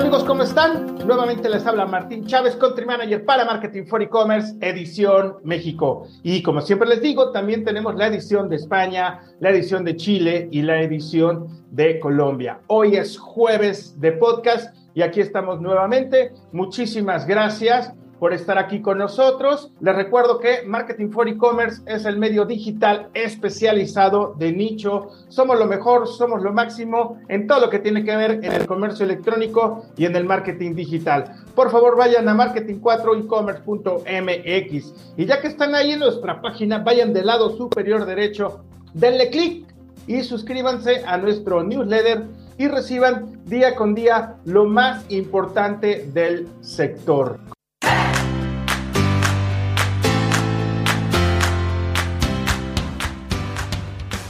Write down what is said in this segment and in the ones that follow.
amigos? ¿Cómo están? Nuevamente les habla Martín Chávez, Country Manager para Marketing for E-Commerce, edición México. Y como siempre les digo, también tenemos la edición de España, la edición de Chile y la edición de Colombia. Hoy es jueves de podcast y aquí estamos nuevamente. Muchísimas gracias por estar aquí con nosotros. Les recuerdo que Marketing for E-Commerce es el medio digital especializado de nicho. Somos lo mejor, somos lo máximo en todo lo que tiene que ver en el comercio electrónico y en el marketing digital. Por favor, vayan a marketing4ecommerce.mx y ya que están ahí en nuestra página, vayan del lado superior derecho, denle clic y suscríbanse a nuestro newsletter y reciban día con día lo más importante del sector.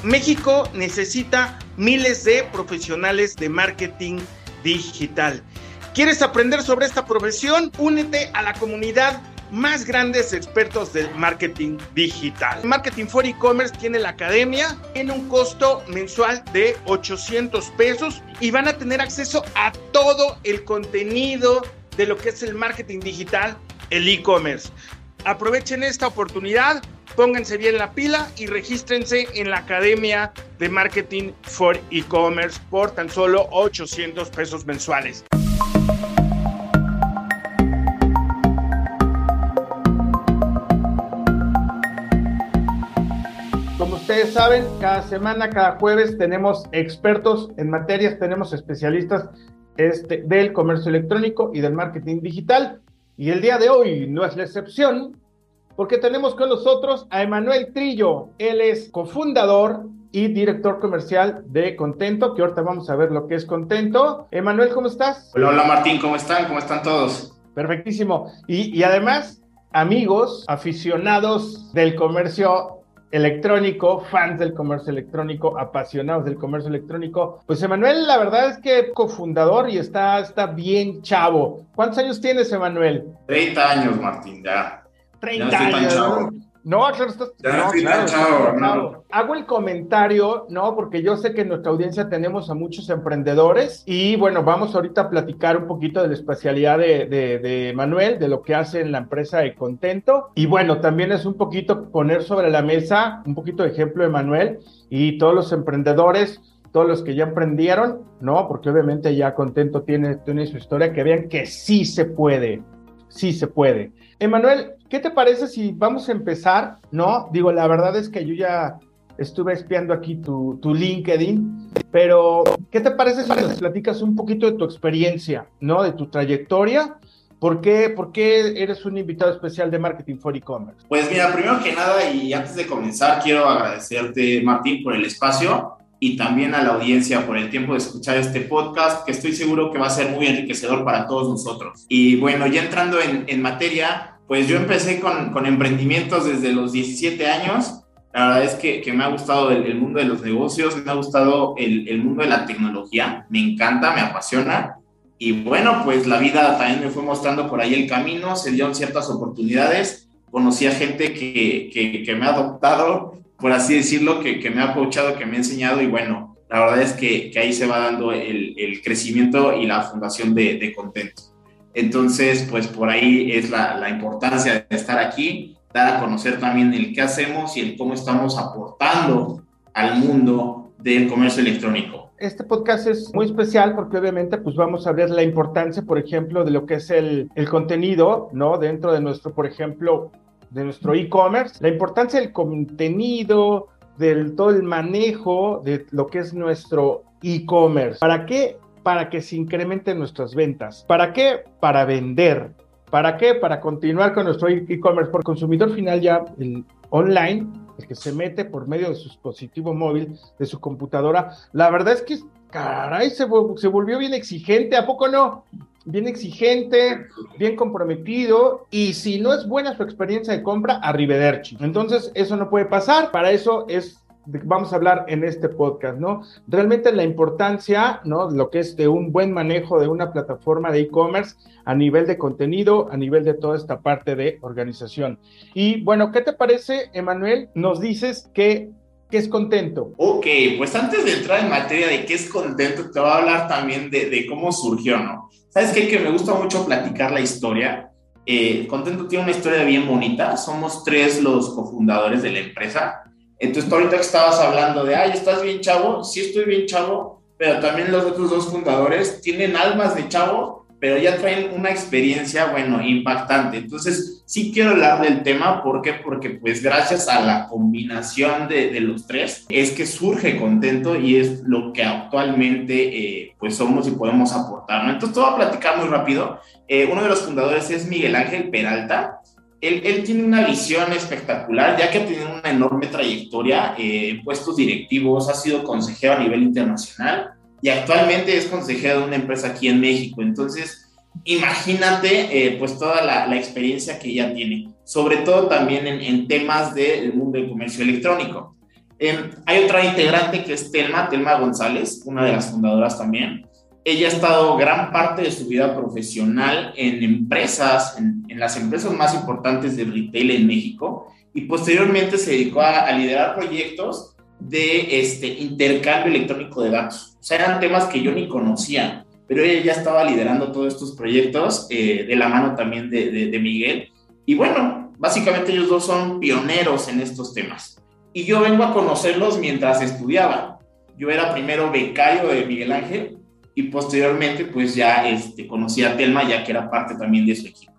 México necesita miles de profesionales de marketing digital. ¿Quieres aprender sobre esta profesión? Únete a la comunidad más grandes expertos del marketing digital. Marketing for E-Commerce tiene la academia, tiene un costo mensual de 800 pesos y van a tener acceso a todo el contenido de lo que es el marketing digital, el e-commerce. Aprovechen esta oportunidad pónganse bien la pila y regístrense en la Academia de Marketing for E-Commerce por tan solo 800 pesos mensuales. Como ustedes saben, cada semana, cada jueves tenemos expertos en materias, tenemos especialistas este, del comercio electrónico y del marketing digital. Y el día de hoy no es la excepción porque tenemos con nosotros a Emanuel Trillo. Él es cofundador y director comercial de Contento, que ahorita vamos a ver lo que es Contento. Emanuel, ¿cómo estás? Hola, hola Martín, ¿cómo están? ¿Cómo están todos? Perfectísimo. Y, y además, amigos, aficionados del comercio electrónico, fans del comercio electrónico, apasionados del comercio electrónico. Pues Emanuel, la verdad es que cofundador y está, está bien chavo. ¿Cuántos años tienes, Emanuel? 30 años, Martín, ya. 30 años. No, claro, estás. no, claro, Hago el comentario, ¿no? Porque yo sé que en nuestra audiencia tenemos a muchos emprendedores y bueno, vamos ahorita a platicar un poquito de la especialidad de, de, Manuel, de lo que hace en la empresa de Contento. Y bueno, también es un poquito poner sobre la mesa un poquito de ejemplo de Manuel y todos los emprendedores todos los que ya emprendieron, ¿no? Porque obviamente ya Contento tiene, tiene su historia, que vean que sí se puede, sí se puede. Emanuel, ¿qué te parece si vamos a empezar? No, digo, la verdad es que yo ya estuve espiando aquí tu, tu LinkedIn, pero ¿qué te parece si nos platicas un poquito de tu experiencia, ¿no? De tu trayectoria. ¿Por qué, ¿Por qué eres un invitado especial de Marketing for E-Commerce? Pues mira, primero que nada y antes de comenzar, quiero agradecerte, Martín, por el espacio y también a la audiencia por el tiempo de escuchar este podcast, que estoy seguro que va a ser muy enriquecedor para todos nosotros. Y bueno, ya entrando en, materia, pues yo empecé con, emprendimientos desde los 17 años. La verdad es que, me ha gustado el, mundo de los negocios, me ha gustado el, mundo de la tecnología, me encanta, me apasiona. Y bueno, pues la vida también me fue mostrando por ahí el camino, se dieron ciertas oportunidades, conocí a gente que, que me ha adoptado, por así decirlo, que, que me ha coachado, que me ha enseñado y bueno, la verdad es que, que ahí se va dando el, el, crecimiento y la fundación de, de Contento. Entonces, pues por ahí es la, importancia de estar aquí, dar a conocer también el qué hacemos y el cómo estamos aportando al mundo del comercio electrónico. Este podcast es muy especial porque obviamente pues vamos a ver la importancia, por ejemplo, de lo que es el, el contenido, ¿no? Dentro de nuestro, por ejemplo, de nuestro e-commerce, la importancia del contenido, del todo el manejo de lo que es nuestro e-commerce. ¿Para qué? para que se incrementen nuestras ventas. ¿Para qué? Para vender. ¿Para qué? Para continuar con nuestro e-commerce. Por consumidor final ya el online, el que se mete por medio de su dispositivo móvil, de su computadora, la verdad es que, caray, se, se volvió bien exigente, ¿a poco no? Bien exigente, bien comprometido, y si no es buena su experiencia de compra, arrivederci. Entonces, eso no puede pasar, para eso es vamos a hablar en este podcast, ¿no? Realmente la importancia, ¿no? Lo que es de un buen manejo de una plataforma de e-commerce a nivel de contenido, a nivel de toda esta parte de organización. Y bueno, ¿qué te parece, Emanuel? Nos dices que ¿qué es contento? Ok, pues antes de entrar en materia de qué es contento, te voy a hablar también de, de cómo surgió, ¿no? ¿Sabes qué? Que me gusta mucho platicar la historia. Eh, contento tiene una historia bien bonita. Somos tres los cofundadores de la empresa. Entonces, ahorita que estabas hablando de, ay, ¿estás bien chavo? Sí, estoy bien chavo, pero también los otros dos fundadores tienen almas de chavo pero ya traen una experiencia, bueno, impactante. Entonces, sí quiero hablar del tema, ¿por qué? Porque pues gracias a la combinación de, de los tres es que surge contento y es lo que actualmente eh, pues somos y podemos aportar, ¿no? Entonces, te voy a platicar muy rápido. Eh, uno de los fundadores es Miguel Ángel Peralta. Él, él, tiene una visión espectacular, ya que ha tenido una enorme trayectoria eh, en puestos directivos, ha sido consejero a nivel internacional y actualmente es consejero de una empresa aquí en México. Entonces, imagínate eh, pues toda la, experiencia que ella tiene, sobre todo también en, temas del mundo del comercio electrónico. Eh, hay otra integrante que es Telma, Telma González, una de las fundadoras también. Ella ha estado gran parte de su vida profesional en empresas, en, en las empresas más importantes de retail en México y posteriormente se dedicó a, a liderar proyectos de este intercambio electrónico de datos. O sea, eran temas que yo ni conocía, pero ella ya estaba liderando todos estos proyectos eh, de la mano también de, Miguel. Y bueno, básicamente ellos dos son pioneros en estos temas. Y yo vengo a conocerlos mientras estudiaba. Yo era primero becario de Miguel Ángel y posteriormente pues ya este, conocí a Telma ya que era parte también de su equipo.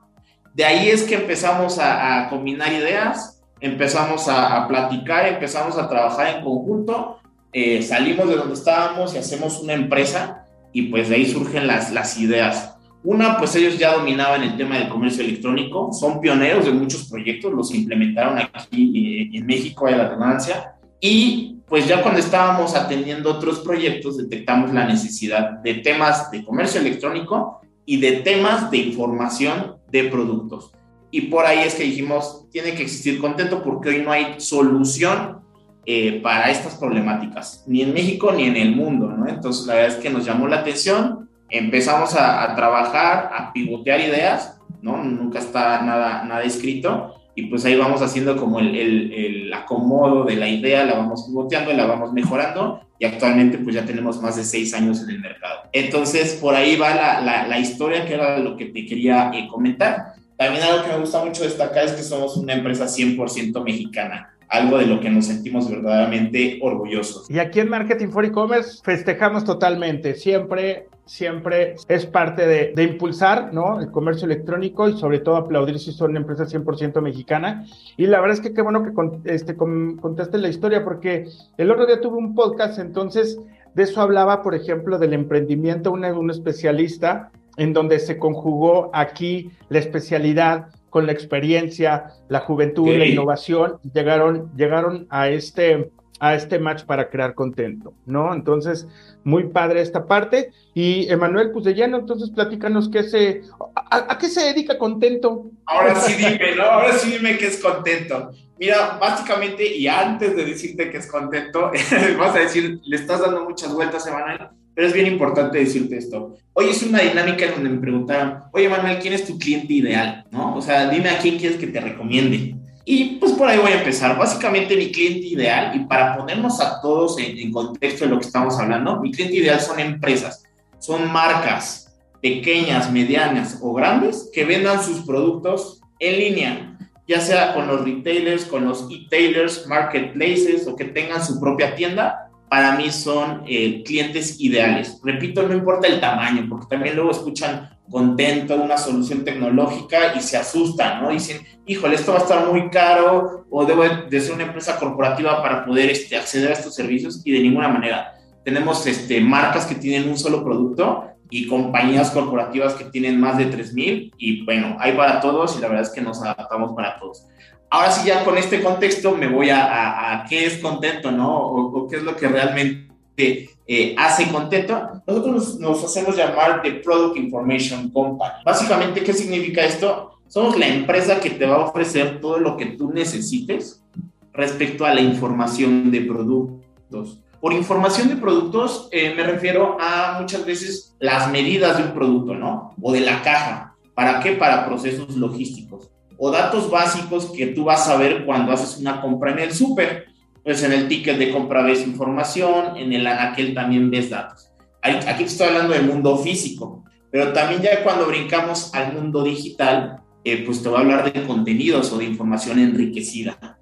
De ahí es que empezamos a, combinar ideas, empezamos a, a, platicar, empezamos a trabajar en conjunto, eh, salimos de donde estábamos y hacemos una empresa y pues de ahí surgen las, las ideas. Una, pues ellos ya dominaban el tema del comercio electrónico, son pioneros de muchos proyectos, los implementaron aquí en México, hay la redundancia, y pues ya cuando estábamos atendiendo otros proyectos detectamos la necesidad de temas de comercio electrónico y de temas de información de productos. Y por ahí es que dijimos, tiene que existir contento porque hoy no hay solución eh, para estas problemáticas, ni en México ni en el mundo, ¿no? Entonces, la verdad es que nos llamó la atención, empezamos a, a trabajar, a pivotear ideas, ¿no? Nunca está nada, nada escrito, y pues ahí vamos haciendo como el, el, el, acomodo de la idea, la vamos pivoteando, la vamos mejorando, y actualmente pues ya tenemos más de seis años en el mercado. Entonces, por ahí va la, la, la historia, que era lo que te quería eh, comentar. También algo que me gusta mucho destacar es que somos una empresa 100% mexicana, algo de lo que nos sentimos verdaderamente orgullosos. Y aquí en Marketing for E-Commerce festejamos totalmente, siempre, siempre es parte de, de, impulsar ¿no? el comercio electrónico y sobre todo aplaudir si son una empresa 100% mexicana. Y la verdad es que qué bueno que con, este, con, contaste la historia porque el otro día tuve un podcast, entonces de eso hablaba, por ejemplo, del emprendimiento, un especialista en donde se conjugó aquí la especialidad con la experiencia, la juventud, sí. la innovación, llegaron, llegaron a este, a este match para crear contento, ¿no? Entonces, muy padre esta parte. Y Emanuel, pues de lleno, entonces platícanos qué se, a, a, qué se dedica contento. Ahora sí dime, ¿no? Ahora sí dime qué es contento. Mira, básicamente, y antes de decirte que es contento, vas a decir, le estás dando muchas vueltas, Emanuel pero es bien importante decirte esto. Hoy es una dinámica en donde me preguntaron, oye Manuel, ¿quién es tu cliente ideal? ¿No? O sea, dime a quién quieres que te recomiende. Y pues por ahí voy a empezar. Básicamente mi cliente ideal, y para ponernos a todos en, en contexto de lo que estamos hablando, mi cliente ideal son empresas, son marcas pequeñas, medianas o grandes que vendan sus productos en línea, ya sea con los retailers, con los e-tailers, marketplaces o que tengan su propia tienda para mí son eh, clientes ideales. Repito, no importa el tamaño, porque también luego escuchan contento una solución tecnológica y se asustan, ¿no? Dicen, híjole, esto va a estar muy caro o debo de ser una empresa corporativa para poder este, acceder a estos servicios y de ninguna manera. Tenemos este, marcas que tienen un solo producto y compañías corporativas que tienen más de 3.000 y bueno, hay para todos y la verdad es que nos adaptamos para todos ahora sí ya con este contexto me voy a, a, a qué es contento, ¿no? O, o, qué es lo que realmente eh, hace contento. Nosotros nos, nos, hacemos llamar The Product Information Company. Básicamente, ¿qué significa esto? Somos la empresa que te va a ofrecer todo lo que tú necesites respecto a la información de productos. Por información de productos eh, me refiero a muchas veces las medidas de un producto, ¿no? O de la caja. ¿Para qué? Para procesos logísticos o datos básicos que tú vas a ver cuando haces una compra en el súper. Pues en el ticket de compra ves información, en el aquel también ves datos. Aquí estoy hablando del mundo físico, pero también ya cuando brincamos al mundo digital, eh, pues te voy a hablar de contenidos o de información enriquecida.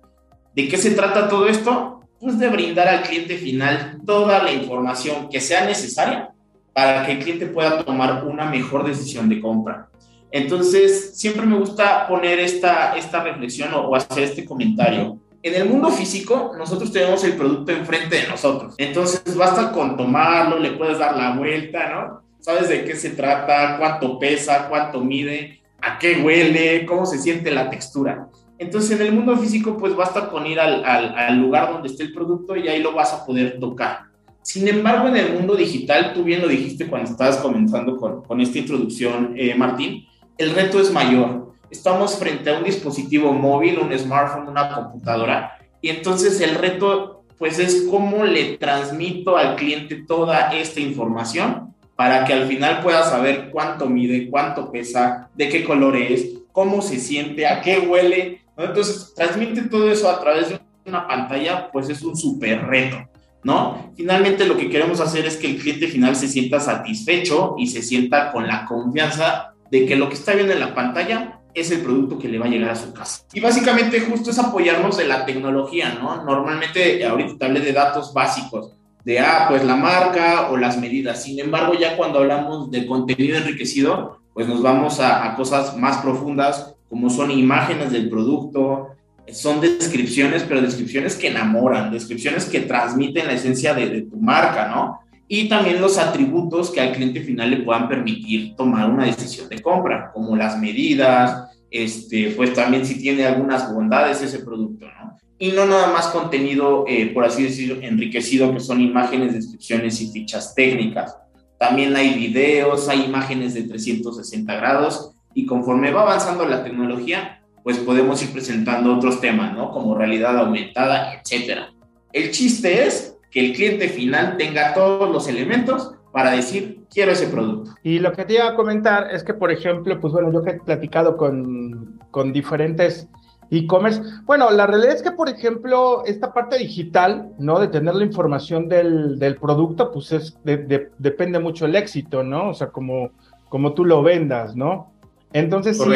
¿De qué se trata todo esto? Pues de brindar al cliente final toda la información que sea necesaria para que el cliente pueda tomar una mejor decisión de compra. Entonces, siempre me gusta poner esta, esta reflexión o, o hacer este comentario en el mundo físico, nosotros tenemos el producto enfrente de nosotros. Entonces, basta con tomarlo, le puedes dar la vuelta, ¿no? Sabes de qué se trata, cuánto pesa, cuánto mide, a qué huele, cómo se siente la textura. Entonces, en el mundo físico, pues basta con ir al, al, lugar donde esté el producto y ahí lo vas a poder tocar. Sin embargo, en el mundo digital, tú bien lo dijiste cuando estabas comenzando con, con esta introducción, eh, Martín, el reto es mayor estamos frente a un dispositivo móvil, un smartphone, una computadora, y entonces el reto pues es cómo le transmito al cliente toda esta información para que al final pueda saber cuánto mide, cuánto pesa, de qué color es, cómo se siente, a qué huele. Entonces, transmite todo eso a través de una pantalla, pues es un súper reto, ¿no? Finalmente lo que queremos hacer es que el cliente final se sienta satisfecho y se sienta con la confianza de que lo que está viendo en la pantalla es el producto que le va a llegar a su casa. Y básicamente justo es apoyarnos de la tecnología, ¿no? Normalmente ahorita te hablé de datos básicos, de, ah, pues la marca o las medidas. Sin embargo, ya cuando hablamos de contenido enriquecido, pues nos vamos a, cosas más profundas, como son imágenes del producto, son descripciones, pero descripciones que enamoran, descripciones que transmiten la esencia de, de tu marca, ¿no? Y también los atributos que al cliente final le puedan permitir tomar una decisión de compra, como las medidas, este, pues también si tiene algunas bondades ese producto, ¿no? Y no nada más contenido, eh, por así decirlo, enriquecido, que son imágenes, descripciones y fichas técnicas. También hay videos, hay imágenes de 360 grados y conforme va avanzando la tecnología, pues podemos ir presentando otros temas, ¿no? Como realidad aumentada, etcétera. El chiste es que el cliente final tenga todos los elementos para decir, quiero ese producto. Y lo que te iba a comentar es que, por ejemplo, pues bueno, yo que he platicado con, con diferentes e-commerce, bueno, la realidad es que, por ejemplo, esta parte digital, ¿no? De tener la información del, del producto, pues es, depende mucho el éxito, ¿no? O sea, como, como tú lo vendas, ¿no? Entonces, sí,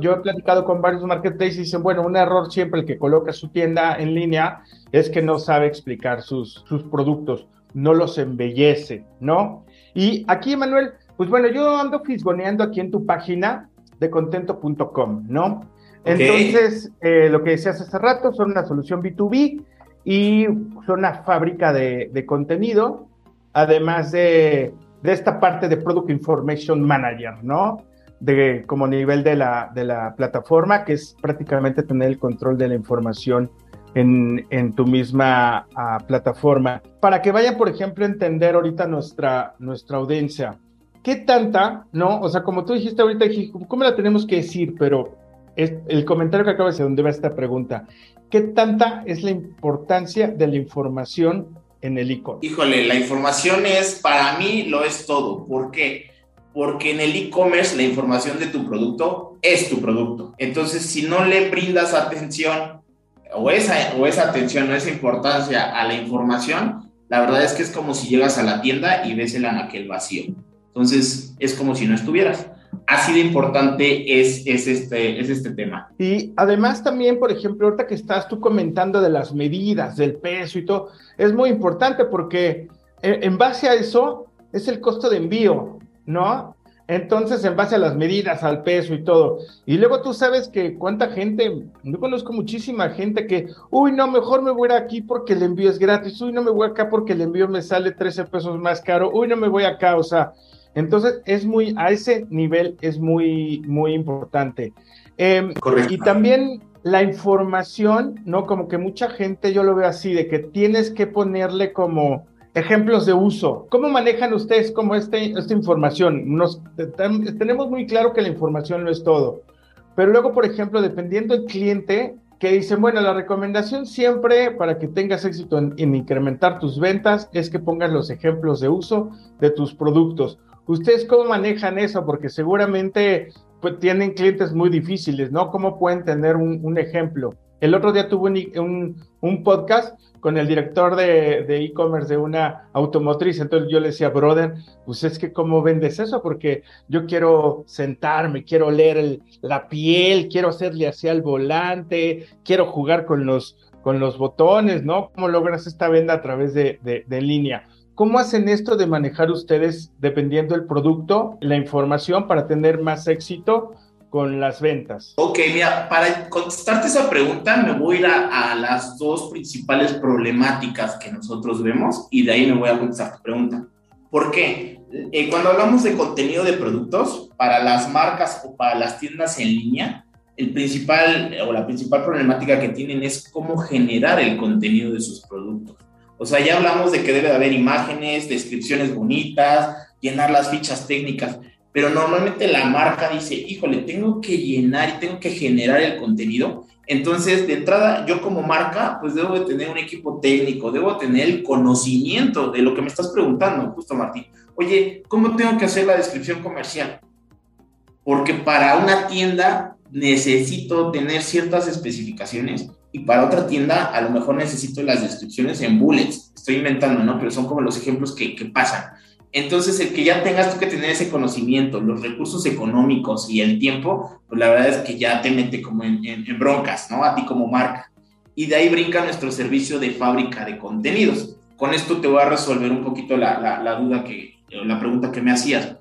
yo he platicado con varios marketplaces y dicen, bueno, un error siempre el que coloca su tienda en línea es que no sabe explicar sus, sus productos, no los embellece, ¿no? Y aquí, Manuel, pues bueno, yo ando fisgoneando aquí en tu página de contento.com, ¿no? Entonces, eh, lo que decías hace rato, son una solución B2B y son una fábrica de, de contenido, además de, de esta parte de Product Information Manager, ¿no? De, como nivel de la, de la plataforma, que es prácticamente tener el control de la información en, en tu misma ah, plataforma. Para que vayan, por ejemplo, a entender ahorita nuestra, nuestra audiencia. ¿Qué tanta, no? O sea, como tú dijiste ahorita, ¿cómo la tenemos que decir? Pero es, el comentario que acabas de donde va esta pregunta. ¿Qué tanta es la importancia de la información en el e-commerce? Híjole, la información es, para mí, lo es todo. ¿Por qué? Porque en el e-commerce la información de tu producto es tu producto. Entonces, si no le brindas atención o esa, o esa atención o esa importancia a la información, la verdad es que es como si llegas a la tienda y ves el anaquel vacío. Entonces, es como si no estuvieras. Así de importante es, es, este, es este tema. Y además también, por ejemplo, ahorita que estás tú comentando de las medidas, del peso y todo, es muy importante porque eh, en base a eso es el costo de envío. ¿No? Entonces, en base a las medidas, al peso y todo. Y luego tú sabes que cuánta gente, yo conozco muchísima gente que, uy, no, mejor me voy aquí porque el envío es gratis, uy, no me voy acá porque el envío me sale 13 pesos más caro, uy, no me voy acá, o sea, entonces es muy, a ese nivel es muy, muy importante. Em, Correcto. Y también la información, ¿no? Como que mucha gente, yo lo veo así, de que tienes que ponerle como ejemplos de uso. ¿Cómo manejan ustedes como este, esta información? Tenemos muy claro que la información no es todo, pero luego, por ejemplo, dependiendo del cliente, que dicen, bueno, la recomendación siempre para que tengas éxito en, incrementar tus ventas es que pongas los ejemplos de uso de tus productos. ¿Ustedes cómo manejan eso? Porque seguramente pues, tienen clientes muy difíciles, ¿no? ¿Cómo pueden tener un ejemplo? El otro día tuve un, un, podcast con el director de e-commerce de, una automotriz. Entonces yo le decía, brother, pues es que cómo vendes eso, porque yo quiero sentarme, quiero leer la piel, quiero hacerle hacia el volante, quiero jugar con los, con los botones, ¿no? ¿Cómo logras esta venda a través de, de línea? ¿Cómo hacen esto de manejar ustedes, dependiendo del producto, la información para tener más éxito con las ventas? Ok, mira, para contestarte esa pregunta me voy a ir a, las dos principales problemáticas que nosotros vemos y de ahí me voy a contestar tu pregunta. ¿Por qué? Eh, cuando hablamos de contenido de productos, para las marcas o para las tiendas en línea, el principal o la principal problemática que tienen es cómo generar el contenido de sus productos. O sea, ya hablamos de que debe de haber imágenes, descripciones bonitas, llenar las fichas técnicas, pero normalmente la marca dice, híjole, tengo que llenar y tengo que generar el contenido. Entonces, de entrada, yo como marca, pues debo de tener un equipo técnico, debo tener el conocimiento de lo que me estás preguntando, justo Martín. Oye, ¿cómo tengo que hacer la descripción comercial? Porque para una tienda necesito tener ciertas especificaciones y para otra tienda a lo mejor necesito las descripciones en bullets. Estoy inventando, ¿no? Pero son como los ejemplos que, que pasan. Entonces, el que ya tengas tú que tener ese conocimiento, los recursos económicos y el tiempo, pues la verdad es que ya te mete como en, broncas, ¿no? A ti como marca. Y de ahí brinca nuestro servicio de fábrica de contenidos. Con esto te voy a resolver un poquito la, la duda que, la pregunta que me hacías.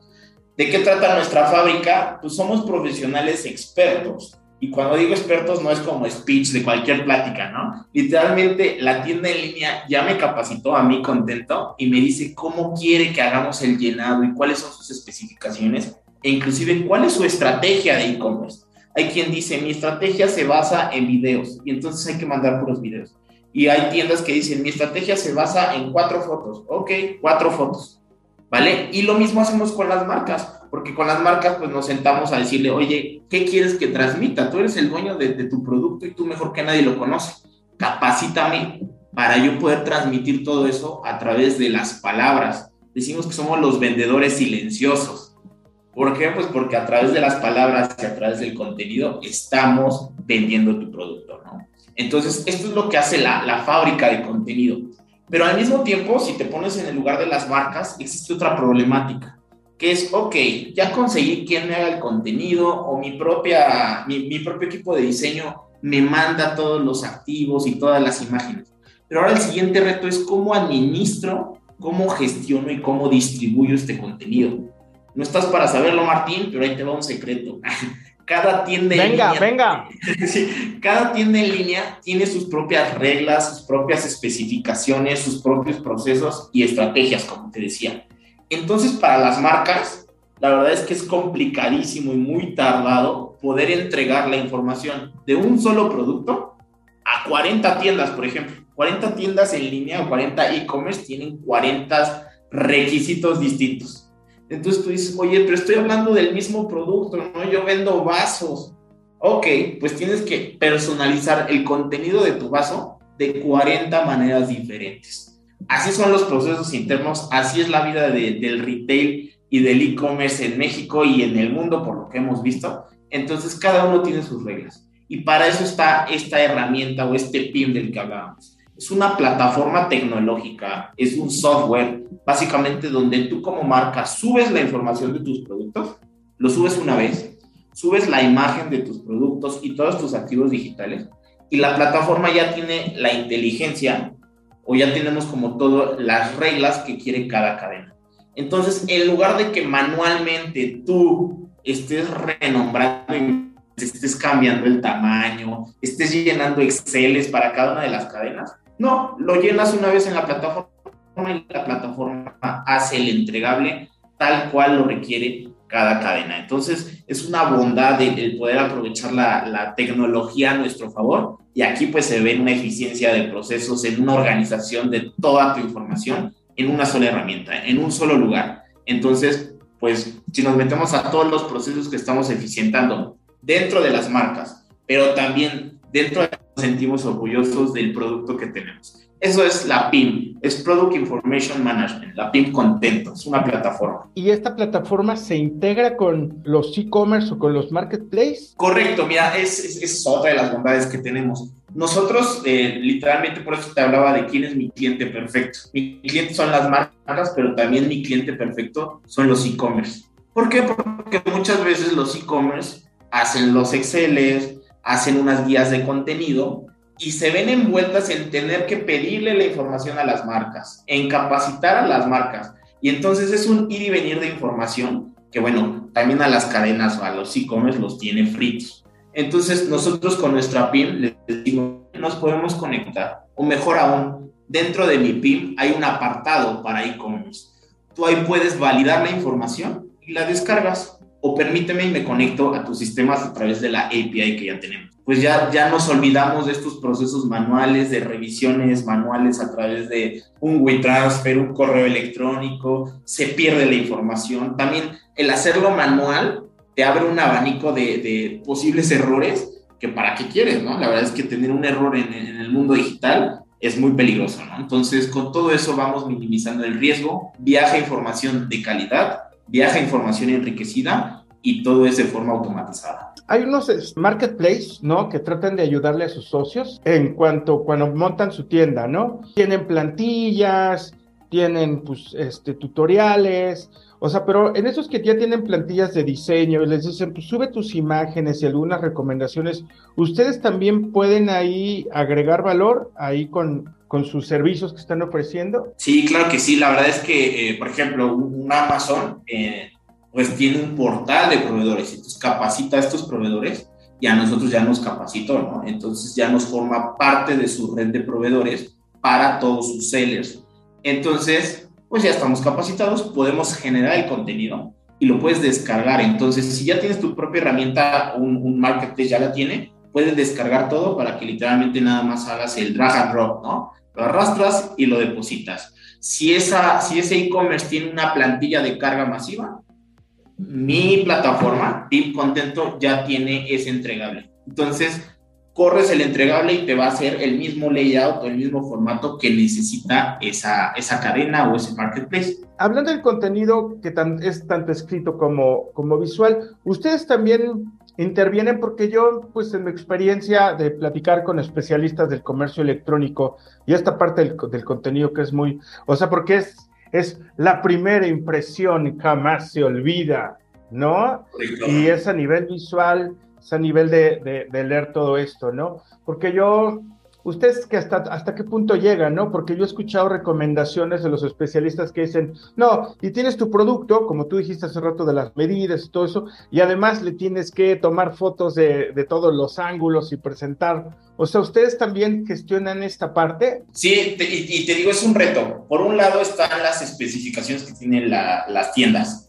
¿De qué trata nuestra fábrica? Pues somos profesionales expertos y cuando digo expertos no es como speech de cualquier plática, ¿no? Literalmente la tienda en línea ya me capacitó a mí contento y me dice cómo quiere que hagamos el llenado y cuáles son sus especificaciones e inclusive cuál es su estrategia de e-commerce. Hay quien dice, mi estrategia se basa en videos y entonces hay que mandar puros videos. Y hay tiendas que dicen, mi estrategia se basa en cuatro fotos. Ok, cuatro fotos. ¿Vale? Y lo mismo hacemos con las marcas porque con las marcas pues nos sentamos a decirle, oye, ¿qué quieres que transmita? Tú eres el dueño de, tu producto y tú mejor que nadie lo conoces. Capacítame para yo poder transmitir todo eso a través de las palabras. Decimos que somos los vendedores silenciosos. ¿Por qué? Pues porque a través de las palabras y a través del contenido estamos vendiendo tu producto, ¿no? Entonces, esto es lo que hace la, la fábrica de contenido. Pero al mismo tiempo, si te pones en el lugar de las marcas, existe otra problemática que es, ok, ya conseguí quién me haga el contenido o mi, propia, mi, propio equipo de diseño me manda todos los activos y todas las imágenes. Pero ahora el siguiente reto es cómo administro, cómo gestiono y cómo distribuyo este contenido. No estás para saberlo, Martín, pero ahí te va un secreto. Cada tienda en línea. Venga, cada tienda en línea tiene sus propias reglas, sus propias especificaciones, sus propios procesos y estrategias, como te decía. Entonces, para las marcas, la verdad es que es complicadísimo y muy tardado poder entregar la información de un solo producto a 40 tiendas, por ejemplo. 40 tiendas en línea o 40 e-commerce tienen 40 requisitos distintos. Entonces tú dices, oye, pero estoy hablando del mismo producto, ¿no? Yo vendo vasos. Ok, pues tienes que personalizar el contenido de tu vaso de 40 maneras diferentes así son los procesos internos, así es la vida del retail y del e-commerce en México y en el mundo, por lo que hemos visto. Entonces, cada uno tiene sus reglas. Y para eso está esta herramienta o este PIM del que hablábamos. Es una plataforma tecnológica, es un software, básicamente donde tú como marca subes la información de tus productos, lo subes una vez, subes la imagen de tus productos y todos tus activos digitales, y la plataforma ya tiene la inteligencia o ya tenemos como todo las reglas que quiere cada cadena. Entonces, en lugar de que manualmente tú estés renombrando estés cambiando el tamaño, estés llenando Exceles para cada una de las cadenas, no, lo llenas una vez en la plataforma y la plataforma hace el entregable tal cual lo requiere cada cadena. Entonces, es una bondad el, poder aprovechar la, la, tecnología a nuestro favor y aquí pues se ve una eficiencia de procesos en una organización de toda tu información en una sola herramienta, en un solo lugar. Entonces, pues si nos metemos a todos los procesos que estamos eficientando dentro de las marcas, pero también dentro de sentimos orgullosos del producto que tenemos. Eso es la PIM, es Product Information Management, la PIM Contento, es una plataforma. ¿Y esta plataforma se integra con los e-commerce o con los marketplaces? Correcto, mira, es, es, otra de las bondades que tenemos. Nosotros, eh, literalmente, por eso te hablaba de quién es mi cliente perfecto. Mi cliente son las marcas, pero también mi cliente perfecto son los e-commerce. ¿Por qué? Porque muchas veces los e-commerce hacen los Exceles, hacen unas guías de contenido y se ven envueltas en tener que pedirle la información a las marcas, en capacitar a las marcas. Y entonces es un ir y venir de información que, bueno, también a las cadenas o a los e-commerce los tiene fritos. Entonces nosotros con nuestra PIM les decimos, nos podemos conectar. O mejor aún, dentro de mi PIM hay un apartado para e-commerce. Tú ahí puedes validar la información y la descargas o permíteme y me conecto a tus sistemas a través de la API que ya tenemos. Pues ya, ya nos olvidamos de estos procesos manuales, de revisiones manuales a través de un WeTransfer, un correo electrónico, se pierde la información. También el hacerlo manual te abre un abanico de, posibles errores que para qué quieres, ¿no? La verdad es que tener un error en, el mundo digital es muy peligroso. Entonces, con todo eso vamos minimizando el riesgo, viaja información de calidad viaja información enriquecida y todo es de forma automatizada. Hay unos marketplaces, ¿no? Que tratan de ayudarle a sus socios en cuanto cuando montan su tienda, ¿no? Tienen plantillas, tienen pues, este, tutoriales, o sea, pero en esos que ya tienen plantillas de diseño y les dicen, pues sube tus imágenes y algunas recomendaciones, ustedes también pueden ahí agregar valor ahí con, con sus servicios que están ofreciendo? Sí, claro que sí. La verdad es que, eh, por ejemplo, un Amazon, eh, pues tiene un portal de proveedores, entonces capacita a estos proveedores y a nosotros ya nos capacitó, ¿no? Entonces ya nos forma parte de su red de proveedores para todos sus sellers. Entonces, pues ya estamos capacitados, podemos generar el contenido y lo puedes descargar. Entonces, si ya tienes tu propia herramienta, un, un marketplace ya la tiene, puedes descargar todo para que literalmente nada más hagas el drag and drop, ¿no? Lo arrastras y lo depositas. Si, esa, si ese e-commerce tiene una plantilla de carga masiva, mi plataforma, Deep Contento, ya tiene ese entregable. Entonces, corres el entregable y te va a hacer el mismo layout o el mismo formato que necesita esa, esa cadena o ese marketplace. Hablando del contenido que es tanto escrito como, como visual, ustedes también intervienen porque yo, pues en mi experiencia de platicar con especialistas del comercio electrónico y esta parte del, del contenido que es muy, o sea, porque es, es la primera impresión, jamás se olvida, ¿no? Y es a nivel visual, es a nivel de, de leer todo esto, ¿no? Porque yo ustedes que hasta, hasta qué punto llegan, ¿no? Porque yo he escuchado recomendaciones de los especialistas que dicen, no, y tienes tu producto, como tú dijiste hace rato de las medidas y todo eso, y además le tienes que tomar fotos de, de todos los ángulos y presentar. O sea, ¿ustedes también gestionan esta parte? Sí, y, te digo, es un reto. Por un lado están las especificaciones que tienen las tiendas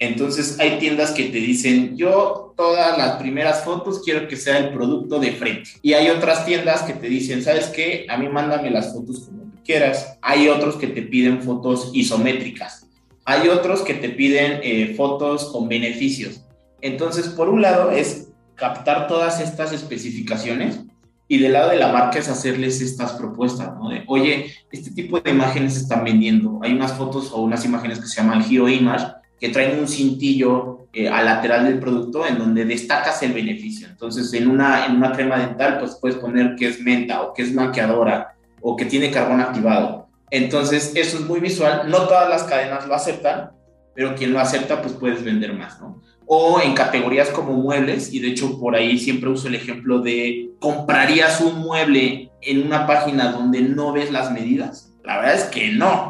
entonces hay tiendas que te dicen, yo todas las primeras fotos quiero que sea el producto de frente. Y hay otras tiendas que te dicen, ¿sabes qué? A mí mándame las fotos como tú quieras. Hay otros que te piden fotos isométricas. Hay otros que te piden eh, fotos con beneficios. Entonces, por un lado es captar todas estas especificaciones y del lado de la marca es hacerles estas propuestas, ¿no? De, oye, este tipo de imágenes están vendiendo. Hay unas fotos o unas imágenes que se llaman Hero Image que traen un cintillo eh, al lateral del producto en donde destacas el beneficio. Entonces, en una, en una crema dental, pues puedes poner que es menta o que es maqueadora o que tiene carbón activado. Entonces, eso es muy visual. No todas las cadenas lo aceptan, pero quien lo acepta, pues puedes vender más, ¿no? O en categorías como muebles, y de hecho por ahí siempre uso el ejemplo de comprarías un mueble en una página donde no ves las medidas. La verdad es que no,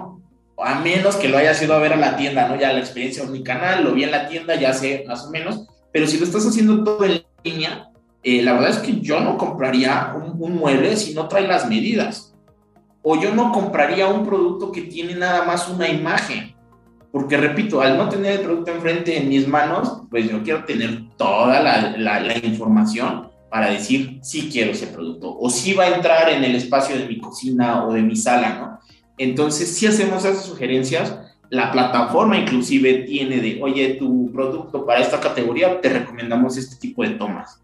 a menos que lo hayas ido a ver a la tienda, ¿no? Ya la experiencia canal, lo vi en la tienda, ya sé más o menos, pero si lo estás haciendo todo en línea, eh, la verdad es que yo no compraría un, mueble si no trae las medidas. O yo no compraría un producto que tiene nada más una imagen. Porque repito, al no tener el producto enfrente en mis manos, pues yo quiero tener toda la, la información para decir si quiero ese producto o si va a entrar en el espacio de mi cocina o de mi sala, ¿no? Entonces, si hacemos esas sugerencias, la plataforma inclusive tiene de, oye, tu producto para esta categoría, te recomendamos este tipo de tomas.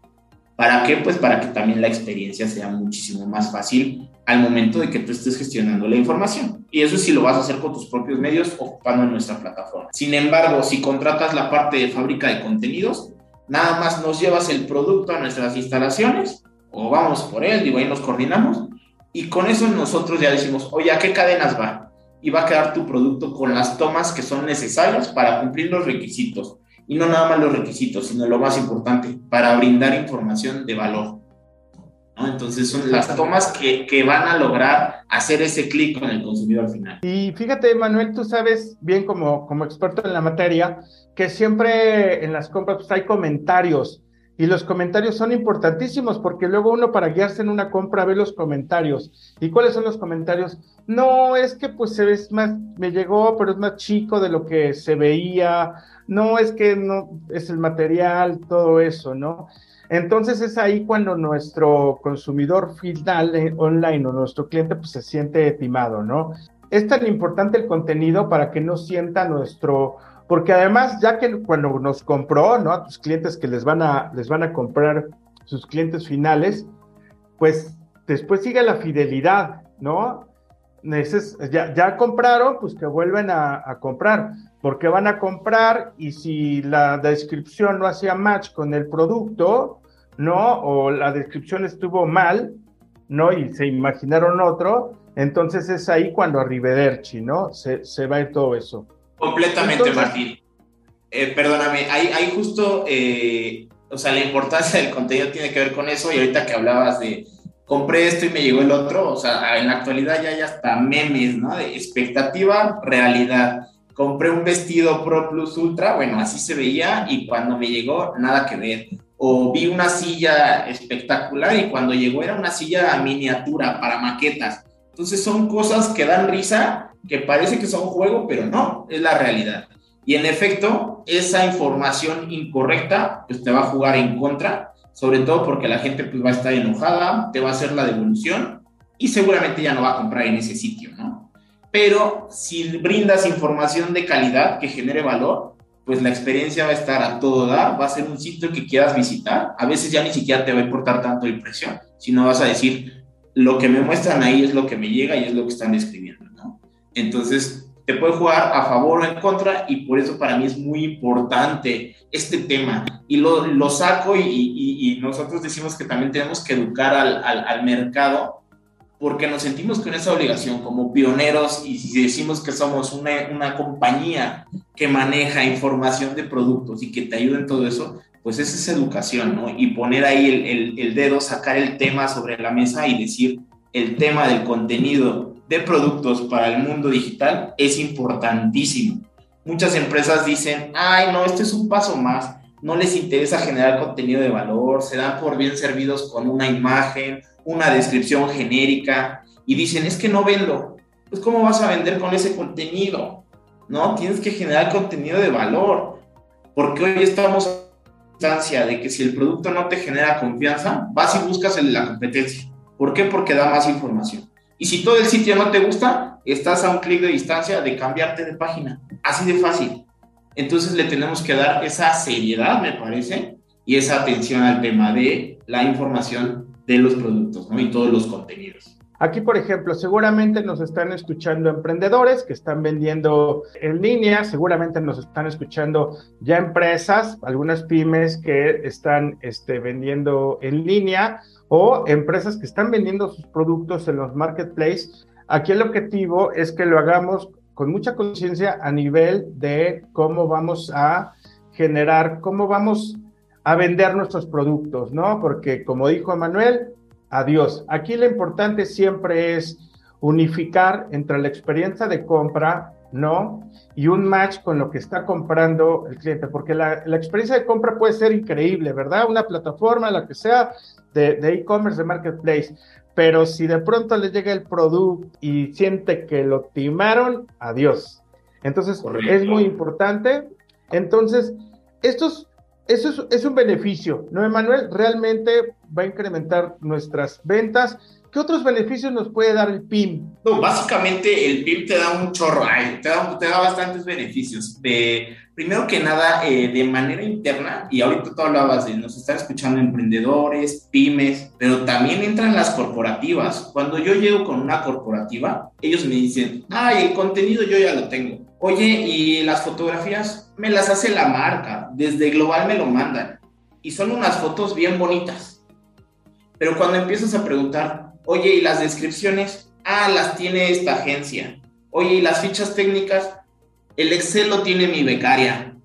¿Para qué? Pues para que también la experiencia sea muchísimo más fácil al momento de que tú estés gestionando la información. Y eso sí lo vas a hacer con tus propios medios ocupando nuestra plataforma. Sin embargo, si contratas la parte de fábrica de contenidos, nada más nos llevas el producto a nuestras instalaciones o vamos por él, digo, ahí nos coordinamos y con eso nosotros ya decimos, oye, ¿a qué cadenas va? Y va a quedar tu producto con las tomas que son necesarias para cumplir los requisitos. Y no nada más los requisitos, sino lo más importante, para brindar información de valor. Entonces son las tomas que, que, van a lograr hacer ese clic con el consumidor final. Y fíjate, Manuel, tú sabes bien como, como experto en la materia que siempre en las compras pues, hay comentarios y los comentarios son importantísimos porque luego uno para guiarse en una compra ve los comentarios. ¿Y cuáles son los comentarios? No, es que pues se ve más, me llegó, pero es más chico de lo que se veía. No, es que no, es el material, todo eso, ¿no? Entonces es ahí cuando nuestro consumidor final eh, online o nuestro cliente pues se siente timado, ¿no? Es tan importante el contenido para que no sienta nuestro, porque además ya que cuando nos compró, ¿no? A tus clientes que les van a, les van a comprar sus clientes finales, pues después sigue la fidelidad, ¿no? ya, ya compraron, pues que vuelven a, a comprar, porque van a comprar y si la descripción no hacía match con el producto, ¿no? O la descripción estuvo mal, ¿no? Y se imaginaron otro, entonces es ahí cuando arrivederci, ¿no? Se, se va todo eso. Completamente, Martín. Eh, perdóname, hay, hay justo, eh, o sea, la importancia del contenido tiene que ver con eso y ahorita que hablabas de compré esto y me llegó el otro, o sea, en la actualidad ya hay hasta memes, ¿no? De expectativa, realidad. Compré un vestido Pro Plus Ultra, bueno, así se veía y cuando me llegó, nada que ver. O vi una silla espectacular y cuando llegó era una silla miniatura para maquetas. Entonces son cosas que dan risa, que parece que son juego, pero no, es la realidad. Y en efecto, esa información incorrecta pues te va a jugar en contra sobre todo porque la gente pues va a estar enojada, te va a hacer la devolución y seguramente ya no va a comprar en ese sitio, ¿no? Pero si brindas información de calidad que genere valor, pues la experiencia va a estar a todo dar, va a ser un sitio que quieras visitar, a veces ya ni siquiera te va a importar tanto el precio, sino vas a decir, lo que me muestran ahí es lo que me llega y es lo que están describiendo, ¿no? Entonces, te puede jugar a favor o en contra y por eso para mí es muy importante este tema y lo, lo saco y, nosotros decimos que también tenemos que educar al, al, mercado porque nos sentimos con esa obligación como pioneros y si decimos que somos una, una compañía que maneja información de productos y que te ayuda en todo eso, pues esa es educación, ¿no? Y poner ahí el, el dedo, sacar el tema sobre la mesa y decir el tema del contenido de productos para el mundo digital es importantísimo. Muchas empresas dicen, ay, no, este es un paso más, no les interesa generar contenido de valor, se dan por bien servidos con una imagen, una descripción genérica y dicen, es que no vendo. Pues ¿cómo vas a vender con ese contenido? No, tienes que generar contenido de valor, porque hoy estamos en instancia de que si el producto no te genera confianza, vas y buscas la competencia. ¿Por qué? Porque da más información. Y si todo el sitio no te gusta, estás a un clic de distancia de cambiarte de página. Así de fácil. Entonces le tenemos que dar esa seriedad, me parece, y esa atención al tema de la información de los productos ¿no? y todos los contenidos. Aquí, por ejemplo, seguramente nos están escuchando emprendedores que están vendiendo en línea, seguramente nos están escuchando ya empresas, algunas pymes que están este, vendiendo en línea o empresas que están vendiendo sus productos en los marketplaces. Aquí el objetivo es que lo hagamos con mucha conciencia a nivel de cómo vamos a generar, cómo vamos a vender nuestros productos, ¿no? Porque como dijo Manuel, adiós. Aquí lo importante siempre es unificar entre la experiencia de compra, ¿no? Y un match con lo que está comprando el cliente, porque la, la experiencia de compra puede ser increíble, ¿verdad? Una plataforma, la que sea, de e-commerce, de, marketplace, pero si de pronto le llega el producto y siente que lo timaron, adiós. Entonces, es muy importante. Entonces, esto es, eso es, un beneficio, ¿no, Emanuel? Realmente va a incrementar nuestras ventas. ¿Qué otros beneficios nos puede dar el PIM? No, básicamente el PIM te da un chorro, te da, te da bastantes beneficios. De, primero que nada, eh, de manera interna, y ahorita tú hablabas de, nos están escuchando emprendedores, pymes, pero también entran las corporativas. Cuando yo llego con una corporativa, ellos me dicen, ay, el contenido yo ya lo tengo. Oye, ¿y las fotografías? Me las hace la marca, desde Global me lo mandan. Y son unas fotos bien bonitas. Pero cuando empiezas a preguntar, oye, ¿y las descripciones? Ah, las tiene esta agencia. Oye, ¿y las fichas técnicas? El Excel lo tiene mi becaria.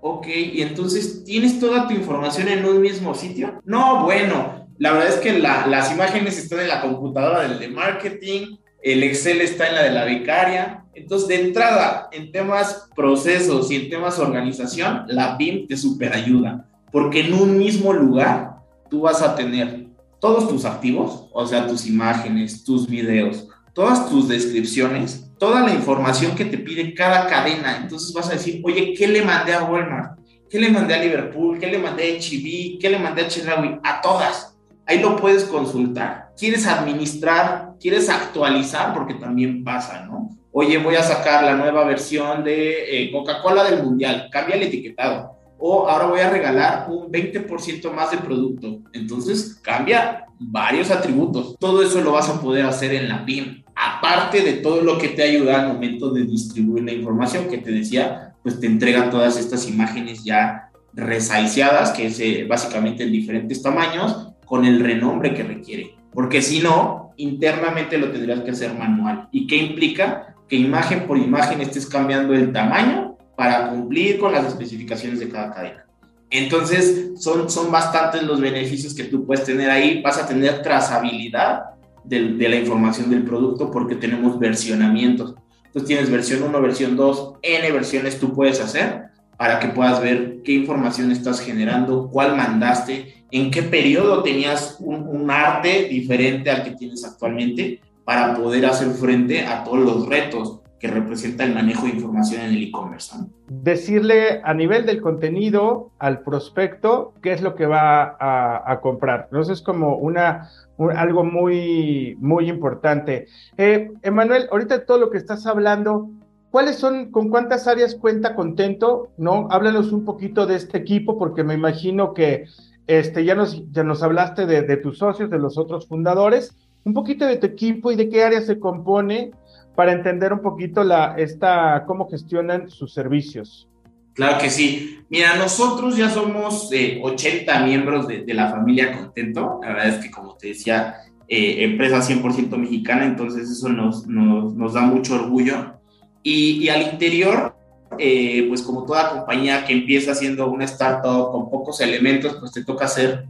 Ok, y entonces, ¿tienes toda tu información en un mismo sitio? No, bueno, la verdad es que las imágenes están en la computadora del de marketing, el Excel está en la de la becaria. Entonces, de entrada, en temas procesos y en temas organización, la BIM te super ayuda, porque en un mismo lugar tú vas a tener todos tus activos, o sea, tus imágenes, tus videos, todas tus descripciones, toda la información que te pide cada cadena. Entonces vas a decir, oye, ¿qué le mandé a Walmart? ¿Qué le mandé a Liverpool? ¿Qué le mandé a HB? ¿Qué le mandé a Chedraui? A todas. Ahí lo puedes consultar. ¿Quieres administrar? ¿Quieres actualizar? Porque también pasa, ¿no? Oye, voy a sacar la nueva versión de eh, Coca-Cola del Mundial. Cambia el etiquetado. O ahora voy a regalar un 20% más de producto. Entonces cambia varios atributos. Todo eso lo vas a poder hacer en la PIM aparte de todo lo que te ayuda al momento de distribuir la información que te decía, pues te entrega todas estas imágenes ya resaiseadas, que es eh, básicamente en diferentes tamaños, con el renombre que requiere. Porque si no, internamente lo tendrías que hacer manual. ¿Y qué implica? Que imagen por imagen estés cambiando el tamaño para cumplir con las especificaciones de cada cadena. Entonces, son, son bastantes los beneficios que tú puedes tener ahí. Vas a tener trazabilidad de, la información del producto porque tenemos versionamientos. Entonces tienes versión 1, versión 2, N versiones tú puedes hacer para que puedas ver qué información estás generando, cuál mandaste, en qué periodo tenías un, un arte diferente al que tienes actualmente para poder hacer frente a todos los retos que representa el manejo de información en el e-commerce. Decirle a nivel del contenido al prospecto qué es lo que va a, a comprar. Entonces es como una, algo muy, muy importante. Eh, Emanuel, ahorita todo lo que estás hablando, ¿cuáles son, con cuántas áreas cuenta Contento? ¿No? Háblanos un poquito de este equipo, porque me imagino que este, ya, nos, ya nos hablaste de, de tus socios, de los otros fundadores, un poquito de tu equipo y de qué área se compone para entender un poquito la, esta, cómo gestionan sus servicios. Claro que sí. Mira, nosotros ya somos 80 eh, miembros de, la familia Contento. La verdad es que, como te decía, eh, empresa 100% mexicana, entonces eso nos, nos, nos da mucho orgullo. Y, al interior, eh, pues como toda compañía que empieza siendo una startup con pocos elementos, pues te toca ser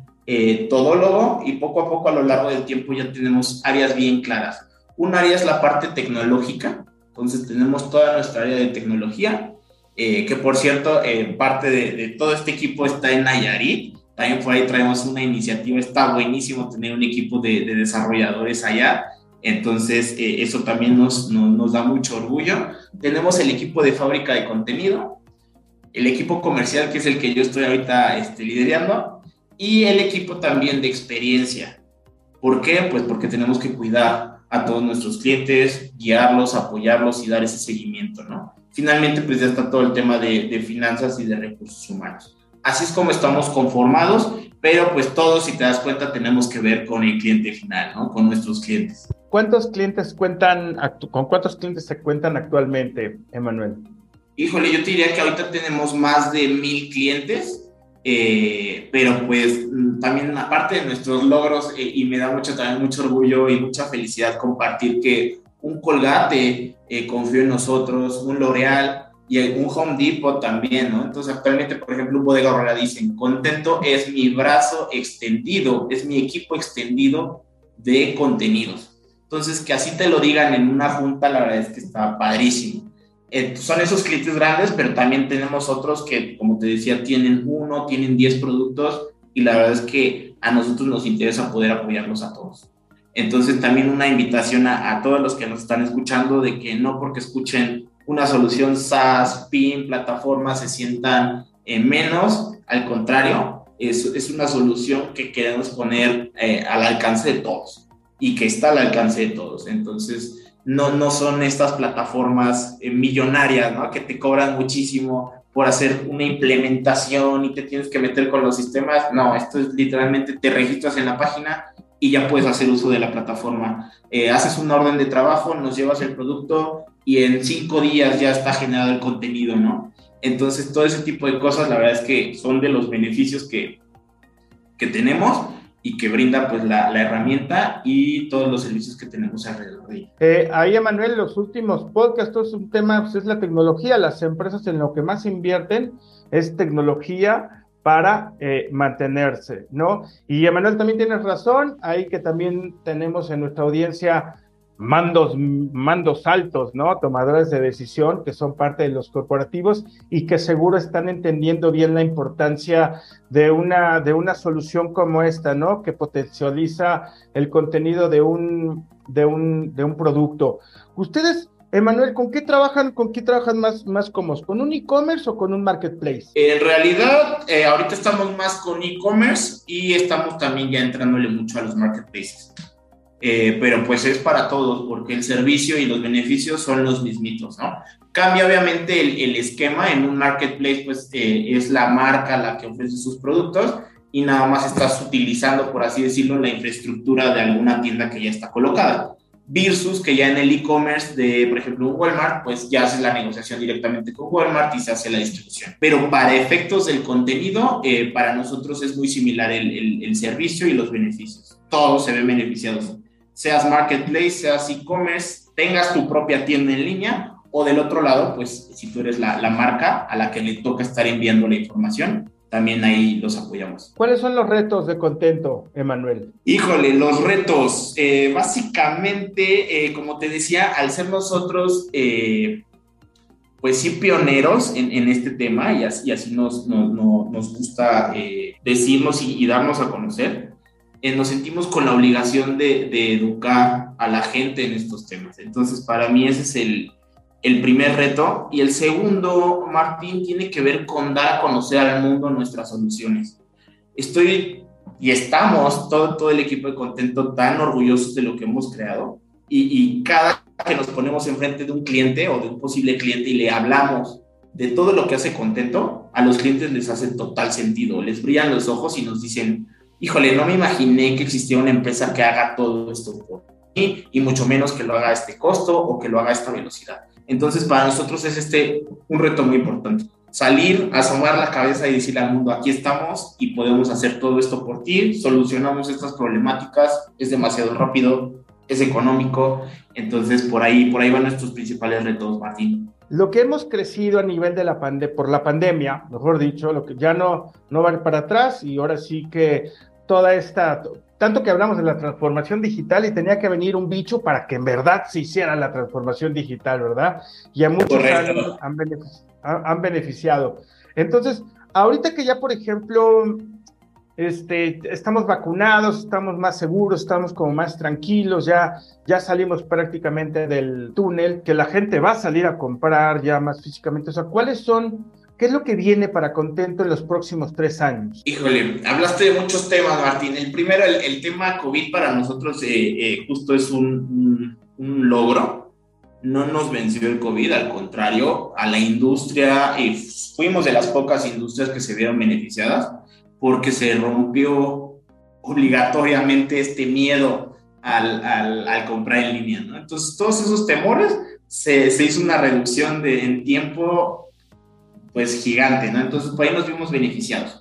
todólogo y poco a poco a lo largo del tiempo ya tenemos áreas bien claras. Un área es la parte tecnológica, entonces tenemos toda nuestra área de tecnología, eh, que por cierto, eh, parte de, todo este equipo está en Nayarit. También por ahí traemos una iniciativa, está buenísimo tener un equipo de, desarrolladores allá. Entonces, eh, eso también nos, nos, da mucho orgullo. Tenemos el equipo de fábrica de contenido, el equipo comercial, que es el que yo estoy ahorita este, liderando, y el equipo también de experiencia. ¿Por qué? Pues porque tenemos que cuidar a todos nuestros clientes, guiarlos, apoyarlos y dar ese seguimiento, ¿no? Finalmente, pues ya está todo el tema de, de finanzas y de recursos humanos. Así es como estamos conformados, pero pues todos, si te das cuenta, tenemos que ver con el cliente final, ¿no? Con nuestros clientes. ¿Cuántos clientes cuentan, con cuántos clientes se cuentan actualmente, Emanuel? Híjole, yo te diría que ahorita tenemos más de mil clientes eh, pero pues también aparte de nuestros logros eh, y me da mucho también mucho orgullo y mucha felicidad compartir que un Colgate eh, confió en nosotros, un L'Oreal y un Home Depot también, ¿no? Entonces actualmente, por ejemplo, un Bodega Horrera dicen, contento es mi brazo extendido, es mi equipo extendido de contenidos. Entonces, que así te lo digan en una junta, la verdad es que está padrísimo. Eh, son esos clientes grandes, pero también tenemos otros que, como te decía, tienen uno, tienen 10 productos y la verdad es que a nosotros nos interesa poder apoyarlos a todos. Entonces también una invitación a, todos los que nos están escuchando de que no porque escuchen una solución SaaS, PIN, plataforma, se sientan eh, menos, al contrario, es, es una solución que queremos poner eh, al alcance de todos y que está al alcance de todos. Entonces, no, no son estas plataformas eh, millonarias, ¿no? Que te cobran muchísimo por hacer una implementación y te tienes que meter con los sistemas. No, esto es literalmente te registras en la página y ya puedes hacer uso de la plataforma. Eh, haces una orden de trabajo, nos llevas el producto y en cinco días ya está generado el contenido, ¿no? Entonces, todo ese tipo de cosas, la verdad es que son de los beneficios que, que tenemos y que brinda pues la, herramienta y todos los servicios que tenemos alrededor de ella. Eh, ahí, Emanuel, los últimos podcasts, es un tema, pues es la tecnología, las empresas en lo que más invierten es tecnología para eh, mantenerse, ¿no? Y Emanuel también tienes razón, ahí que también tenemos en nuestra audiencia mandos, mandos altos, ¿no? Tomadores de decisión que son parte de los corporativos y que seguro están entendiendo bien la importancia de una, de una solución como esta, ¿no? Que potencializa el contenido de un, de un, de un producto. Ustedes, Emanuel, ¿con qué trabajan, con qué trabajan más, más cómodos? ¿Con un e-commerce o con un marketplace? En realidad, eh, ahorita estamos más con e-commerce y estamos también ya entrándole mucho a los marketplaces. Eh, pero pues es para todos, porque el servicio y los beneficios son los mismitos, ¿no? Cambia obviamente el, esquema, en un marketplace pues eh, es la marca la que ofrece sus productos y nada más estás utilizando, por así decirlo, la infraestructura de alguna tienda que ya está colocada. Versus que ya en el e-commerce de, por ejemplo, Walmart, pues ya haces la negociación directamente con Walmart y se hace la distribución. Pero para efectos del contenido, eh, para nosotros es muy similar el, el, el servicio y los beneficios. Todos se ven beneficiados seas marketplace, seas e-commerce, tengas tu propia tienda en línea o del otro lado, pues si tú eres la, la, marca a la que le toca estar enviando la información, también ahí los apoyamos. ¿Cuáles son los retos de contento, Emanuel? Híjole, los retos. Eh, básicamente, eh, como te decía, al ser nosotros, eh, pues sí, pioneros en, en, este tema y así, y así nos, nos, nos gusta decirnos y, y darnos a conocer, eh, nos sentimos con la obligación de, educar a la gente en estos temas. Entonces, para mí ese es el, el, primer reto. Y el segundo, Martín, tiene que ver con dar a conocer al mundo nuestras soluciones. Estoy y estamos, todo, todo el equipo de Contento, tan orgullosos de lo que hemos creado. Y, y cada que nos ponemos enfrente de un cliente o de un posible cliente y le hablamos de todo lo que hace Contento, a los clientes les hace total sentido. Les brillan los ojos y nos dicen, híjole, no me imaginé que existía una empresa que haga todo esto por mí y mucho menos que lo haga a este costo o que lo haga a esta velocidad. Entonces, para nosotros es este un reto muy importante. Salir, asomar la cabeza y decirle al mundo, aquí estamos y podemos hacer todo esto por ti, solucionamos estas problemáticas, es demasiado rápido, es económico, entonces por ahí, por ahí van nuestros principales retos, Martín lo que hemos crecido a nivel de la pande por la pandemia, mejor dicho, lo que ya no, no va para atrás y ahora sí que toda esta, tanto que hablamos de la transformación digital y tenía que venir un bicho para que en verdad se hiciera la transformación digital, ¿verdad? Y a muchos han, han, beneficiado, han beneficiado. Entonces, ahorita que ya, por ejemplo, este, estamos vacunados, estamos más seguros, estamos como más tranquilos, ya, ya salimos prácticamente del túnel, que la gente va a salir a comprar ya más físicamente. O sea, ¿cuáles son, qué es lo que viene para Contento en los próximos tres años? Híjole, hablaste de muchos temas, Martín. El primero, el, el tema COVID para nosotros eh, eh, justo es un, un, logro. No nos venció el COVID, al contrario, a la industria, y fuimos de las pocas industrias que se vieron beneficiadas porque se rompió obligatoriamente este miedo al, al, al comprar en línea. ¿no? Entonces, todos esos temores se, se, hizo una reducción de, en tiempo pues gigante, ¿no? Entonces, por ahí nos vimos beneficiados.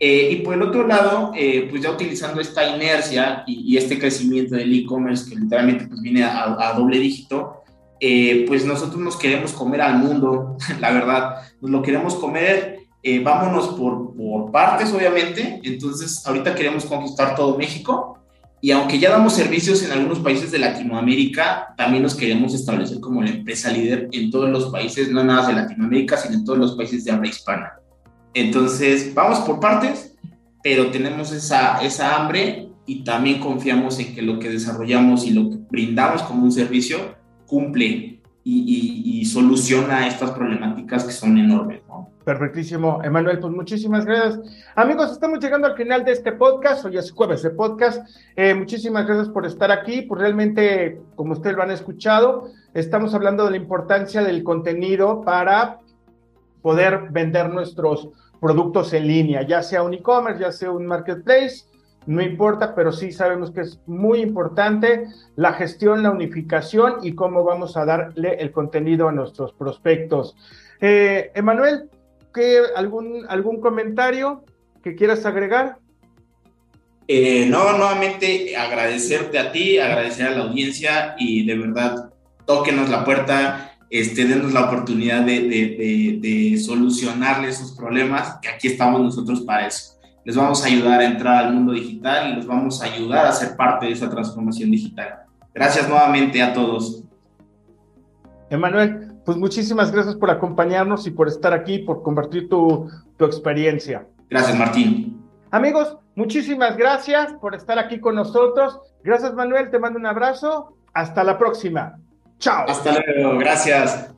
Eh, y por el otro lado, eh, pues ya utilizando esta inercia y, este crecimiento del e-commerce que literalmente pues viene a, doble dígito, eh, pues nosotros nos queremos comer al mundo, la verdad, nos lo queremos comer vámonos por, por partes, obviamente. Entonces, ahorita queremos conquistar todo México. Y aunque ya damos servicios en algunos países de Latinoamérica, también nos queremos establecer como la empresa líder en todos los países, no nada de Latinoamérica, sino en todos los países de habla hispana. Entonces, vamos por partes, pero tenemos esa, esa hambre y también confiamos en que lo que desarrollamos y lo que brindamos como un servicio cumple y, soluciona estas problemáticas que son enormes. Perfectísimo, Emanuel, pues muchísimas gracias. Amigos, estamos llegando al final de este podcast, hoy es jueves de podcast. Eh, muchísimas gracias por estar aquí, pues realmente, como ustedes lo han escuchado, estamos hablando de la importancia del contenido para poder vender nuestros productos en línea, ya sea un e-commerce, ya sea un marketplace, no importa, pero sí sabemos que es muy importante la gestión, la unificación y cómo vamos a darle el contenido a nuestros prospectos. Eh, Emanuel, ¿qué, algún, ¿algún comentario que quieras agregar? Eh, no, nuevamente agradecerte a ti, agradecer a la audiencia y de verdad tóquenos la puerta, este, denos la oportunidad de, de, de solucionarle esos problemas, que aquí estamos nosotros para eso les vamos a ayudar a entrar al mundo digital y les vamos a ayudar a ser parte de esa transformación digital. Gracias nuevamente a todos. Emanuel, pues muchísimas gracias por acompañarnos y por estar aquí, por compartir tu, tu experiencia. Gracias, Martín. Amigos, muchísimas gracias por estar aquí con nosotros. Gracias, Manuel, te mando un abrazo. Hasta la próxima. Chao. Hasta luego, gracias.